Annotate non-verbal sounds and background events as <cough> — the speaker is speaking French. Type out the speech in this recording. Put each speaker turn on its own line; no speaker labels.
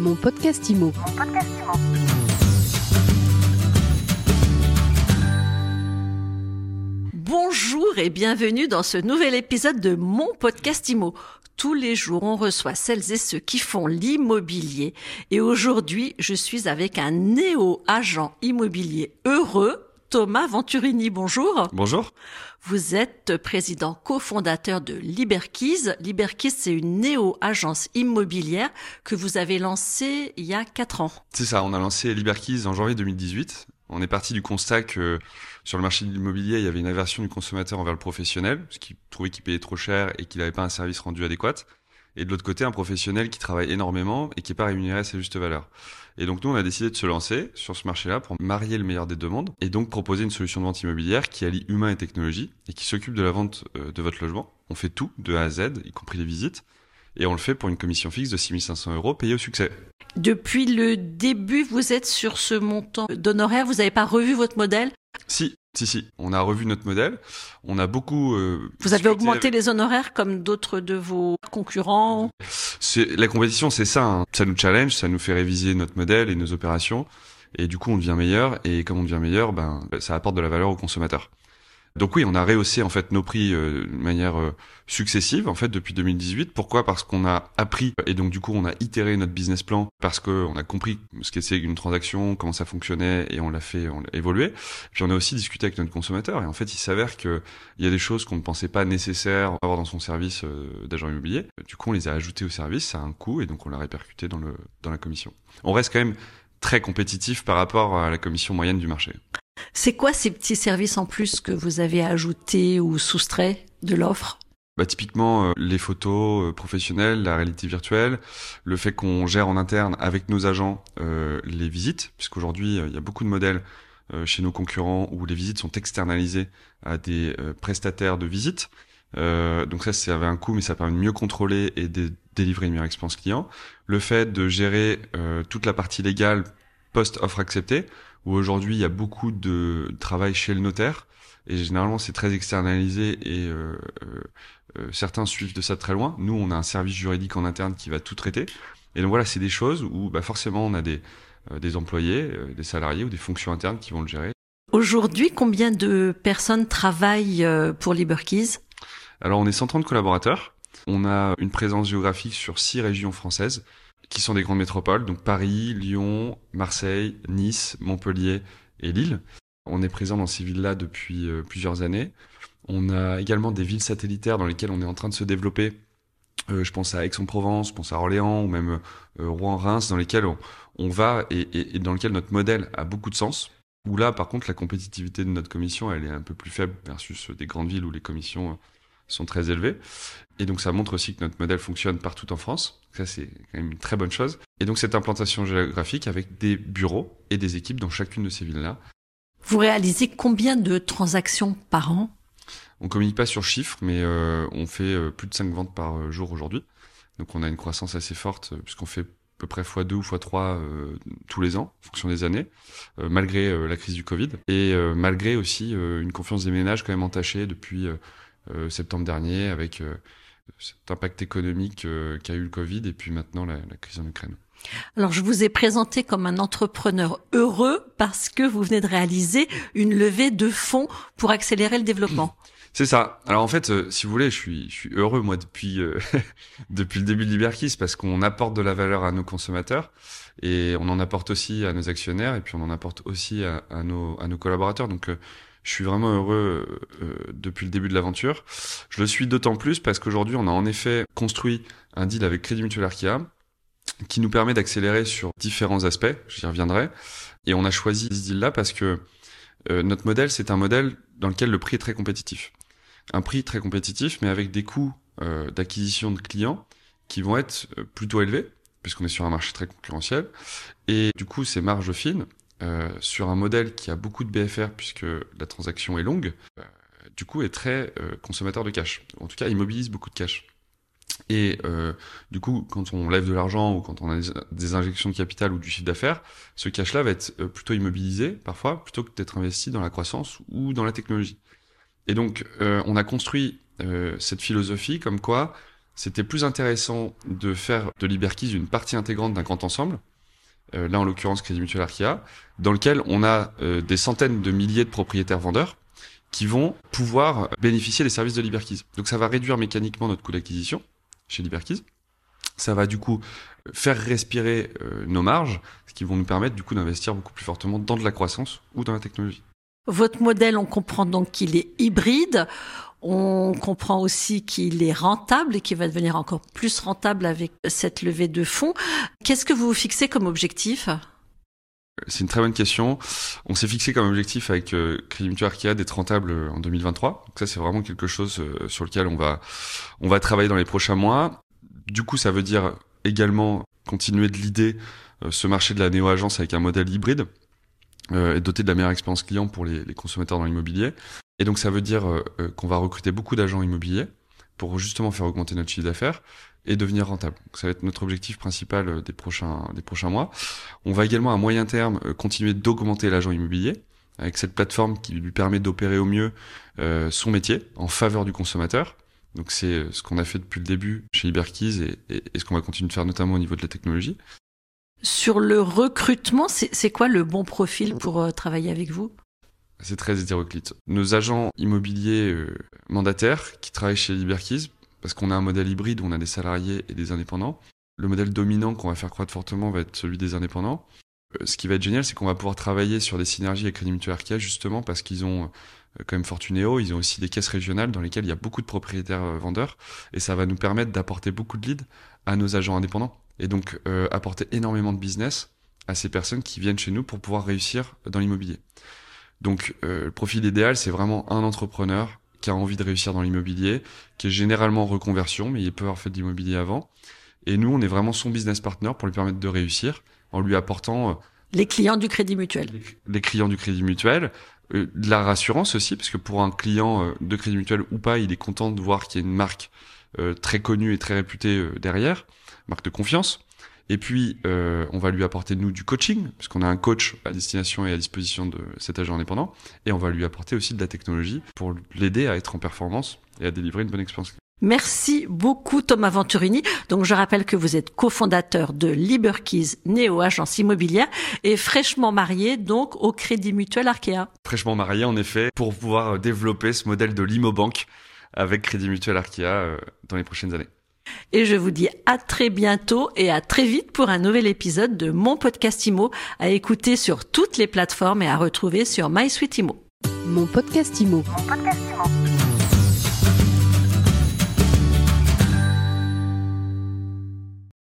Mon podcast IMO.
Bonjour et bienvenue dans ce nouvel épisode de mon podcast IMO. Tous les jours, on reçoit celles et ceux qui font l'immobilier. Et aujourd'hui, je suis avec un néo-agent immobilier heureux, Thomas Venturini. Bonjour.
Bonjour.
Vous êtes président cofondateur de Liberkeys. Liberkeys, c'est une néo-agence immobilière que vous avez lancée il y a quatre ans.
C'est ça, on a lancé Liberkeys en janvier 2018. On est parti du constat que sur le marché de l'immobilier, il y avait une aversion du consommateur envers le professionnel, parce qu'il trouvait qu'il payait trop cher et qu'il n'avait pas un service rendu adéquat. Et de l'autre côté, un professionnel qui travaille énormément et qui n'est pas rémunéré à sa juste valeur. Et donc nous, on a décidé de se lancer sur ce marché-là pour marier le meilleur des deux mondes et donc proposer une solution de vente immobilière qui allie humain et technologie et qui s'occupe de la vente euh, de votre logement. On fait tout de A à Z, y compris les visites. Et on le fait pour une commission fixe de 6500 euros payée au succès.
Depuis le début, vous êtes sur ce montant d'honoraires. Vous n'avez pas revu votre modèle
Si, si, si. On a revu notre modèle. On a beaucoup. Euh,
vous avez augmenté les honoraires comme d'autres de vos concurrents?
La compétition, c'est ça. Hein. Ça nous challenge, ça nous fait réviser notre modèle et nos opérations. Et du coup, on devient meilleur. Et comme on devient meilleur, ben, ça apporte de la valeur aux consommateurs. Donc oui, on a rehaussé en fait nos prix euh, de manière euh, successive en fait depuis 2018. Pourquoi? Parce qu'on a appris et donc du coup on a itéré notre business plan parce qu'on a compris ce qu'est une transaction, comment ça fonctionnait et on l'a fait, on l'a. Puis on a aussi discuté avec notre consommateur et en fait il s'avère que il y a des choses qu'on ne pensait pas nécessaires avoir dans son service euh, d'agent immobilier. Du coup on les a ajoutées au service, ça a un coût et donc on l'a répercuté dans le dans la commission. On reste quand même très compétitif par rapport à la commission moyenne du marché.
C'est quoi ces petits services en plus que vous avez ajoutés ou soustraits de l'offre?
Bah, typiquement euh, les photos euh, professionnelles, la réalité virtuelle, le fait qu'on gère en interne avec nos agents euh, les visites, puisqu'aujourd'hui il y a beaucoup de modèles chez nos concurrents où les visites sont externalisées à des prestataires de visites. donc ça, ça avait un coût, mais ça permet de mieux contrôler et de délivrer une meilleure expérience client. Le fait de gérer toute la partie légale post-offre acceptée, où aujourd'hui il y a beaucoup de travail chez le notaire et généralement c'est très externalisé et euh, euh, euh, certains suivent de ça très loin. Nous, on a un service juridique en interne qui va tout traiter. Et donc voilà, c'est des choses où bah, forcément on a des, des employés, des salariés ou des fonctions internes qui vont le gérer.
Aujourd'hui, combien de personnes travaillent pour Liberkeys
Alors on est 130 collaborateurs. On a une présence géographique sur six régions françaises qui sont des grandes métropoles, donc Paris, Lyon, Marseille, Nice, Montpellier et Lille. On est présent dans ces villes-là depuis euh, plusieurs années. On a également des villes satellitaires dans lesquelles on est en train de se développer. Euh, je pense à Aix-en-Provence, je pense à Orléans ou même euh, Rouen-Reims, dans lesquels on, va et, et, dans lesquels notre modèle a beaucoup de sens. Où là, par contre, la compétitivité de notre commission, elle est un peu plus faible versus des grandes villes où les commissions sont très élevés. Et donc ça montre aussi que notre modèle fonctionne partout en France. Ça c'est quand même une très bonne chose. Et donc cette implantation géographique avec des bureaux et des équipes dans chacune de ces villes-là.
Vous réalisez combien de transactions par an?
On communique pas sur chiffres, mais euh, on fait euh, plus de 5 ventes par euh, jour aujourd'hui. Donc on a une croissance assez forte puisqu'on fait à peu près fois 2 ou fois 3 tous les ans, en fonction des années, malgré la crise du Covid. Et malgré aussi une confiance des ménages quand même entachée depuis septembre dernier avec euh, cet impact économique euh, qu'a eu le Covid et puis maintenant la, crise en Ukraine.
Alors, je vous ai présenté comme un entrepreneur heureux parce que vous venez de réaliser une levée de fonds pour accélérer le développement. <clears throat>
C'est ça. Alors en fait, si vous voulez, je suis, je suis heureux moi depuis <laughs> depuis le début de Liberkis parce qu'on apporte de la valeur à nos consommateurs et on en apporte aussi à nos actionnaires et puis on en apporte aussi à, à nos à nos collaborateurs. Donc je suis vraiment heureux euh, depuis le début de l'aventure. Je le suis d'autant plus parce qu'aujourd'hui, on a en effet construit un deal avec Crédit Mutuel Arkia qui nous permet d'accélérer sur différents aspects, j'y reviendrai. Et on a choisi ce deal-là parce que euh, notre modèle, c'est un modèle dans lequel le prix est très compétitif. Un prix très compétitif, mais avec des coûts euh, d'acquisition de clients qui vont être plutôt élevés, puisqu'on est sur un marché très concurrentiel. Et du coup, ces marges fines, euh, sur un modèle qui a beaucoup de BFR puisque la transaction est longue, euh, du coup est très euh, consommateur de cash. En tout cas, il mobilise beaucoup de cash. Et du coup, quand on lève de l'argent ou quand on a des, injections de capital ou du chiffre d'affaires, ce cash-là va être plutôt immobilisé parfois plutôt que d'être investi dans la croissance ou dans la technologie. Et donc, on a construit cette philosophie comme quoi c'était plus intéressant de faire de Liberkeys une partie intégrante d'un grand ensemble, euh, là en l'occurrence Crédit Mutuel Arkia, dans lequel on a euh, des centaines de milliers de propriétaires vendeurs qui vont pouvoir bénéficier des services de Liberkeys. Donc ça va réduire mécaniquement notre coût d'acquisition chez Liberkeys. Ça va du coup faire respirer euh, nos marges, ce qui vont nous permettre du coup d'investir beaucoup plus fortement dans de la croissance ou dans la technologie.
Votre modèle, on comprend donc qu'il est hybride. On comprend aussi qu'il est rentable et qu'il va devenir encore plus rentable avec cette levée de fonds. Qu'est-ce que vous vous fixez comme objectif?
C'est une très bonne question. On s'est fixé comme objectif avec euh, Crédit d'être rentable euh, en 2023. Donc ça, c'est vraiment quelque chose euh, sur lequel on va, on va travailler dans les prochains mois. Du coup, ça veut dire également continuer de l'idée ce marché de la néo-agence avec un modèle hybride et doté de la meilleure expérience client pour les, les consommateurs dans l'immobilier. Et donc, ça veut dire qu'on va recruter beaucoup d'agents immobiliers pour justement faire augmenter notre chiffre d'affaires et devenir rentable. ça va être notre objectif principal euh, des prochains, des prochains mois. On va également à moyen terme euh, continuer d'augmenter l'agent immobilier avec cette plateforme qui lui permet d'opérer au mieux euh, son métier en faveur du consommateur. Donc c'est ce qu'on a fait depuis le début chez Iberkeys et, et, ce qu'on va continuer de faire notamment au niveau de la technologie.
Sur le recrutement, c'est quoi le bon profil pour travailler avec vous?
C'est très hétéroclite. Nos agents immobiliers mandataires qui travaillent chez Liberkeys parce qu'on a un modèle hybride où on a des salariés et des indépendants. Le modèle dominant qu'on va faire croître fortement va être celui des indépendants. Euh, ce qui va être génial, c'est qu'on va pouvoir travailler sur des synergies avec Crédit Mutuel justement parce qu'ils ont euh, quand même Fortunéo, ils ont aussi des caisses régionales dans lesquelles il y a beaucoup de propriétaires euh, vendeurs, et ça va nous permettre d'apporter beaucoup de leads à nos agents indépendants, et donc apporter énormément de business à ces personnes qui viennent chez nous pour pouvoir réussir dans l'immobilier. Donc le profil idéal, c'est vraiment un entrepreneur qui a envie de réussir dans l'immobilier, qui est généralement en reconversion, mais il peut avoir fait de l'immobilier avant. Et nous, on est vraiment son business partner pour lui permettre de réussir en lui apportant... Euh,
les clients du Crédit Mutuel.
Les, clients du Crédit Mutuel. Euh, de la rassurance aussi, parce que pour un client euh, de Crédit Mutuel ou pas, il est content de voir qu'il y a une marque très connue et très réputée derrière, marque de confiance. Et puis, euh, on va lui apporter, nous, du coaching, puisqu'on a un coach à destination et à disposition de cet agent indépendant. Et on va lui apporter aussi de la technologie pour l'aider à être en performance et à délivrer une bonne expérience.
Merci beaucoup Thomas Venturini. Donc je rappelle que vous êtes cofondateur de Liberkeys Néo Agence Immobilière et fraîchement marié donc au Crédit Mutuel Arkea.
Fraîchement marié en effet pour pouvoir développer ce modèle de l'Imobank avec Crédit Mutuel Arkea euh, dans les prochaines années.
Et je vous dis à très bientôt et à très vite pour un nouvel épisode de mon podcast Imo à écouter sur toutes les plateformes et à retrouver sur MySuite Imo.
Mon podcast Imo. Mon podcast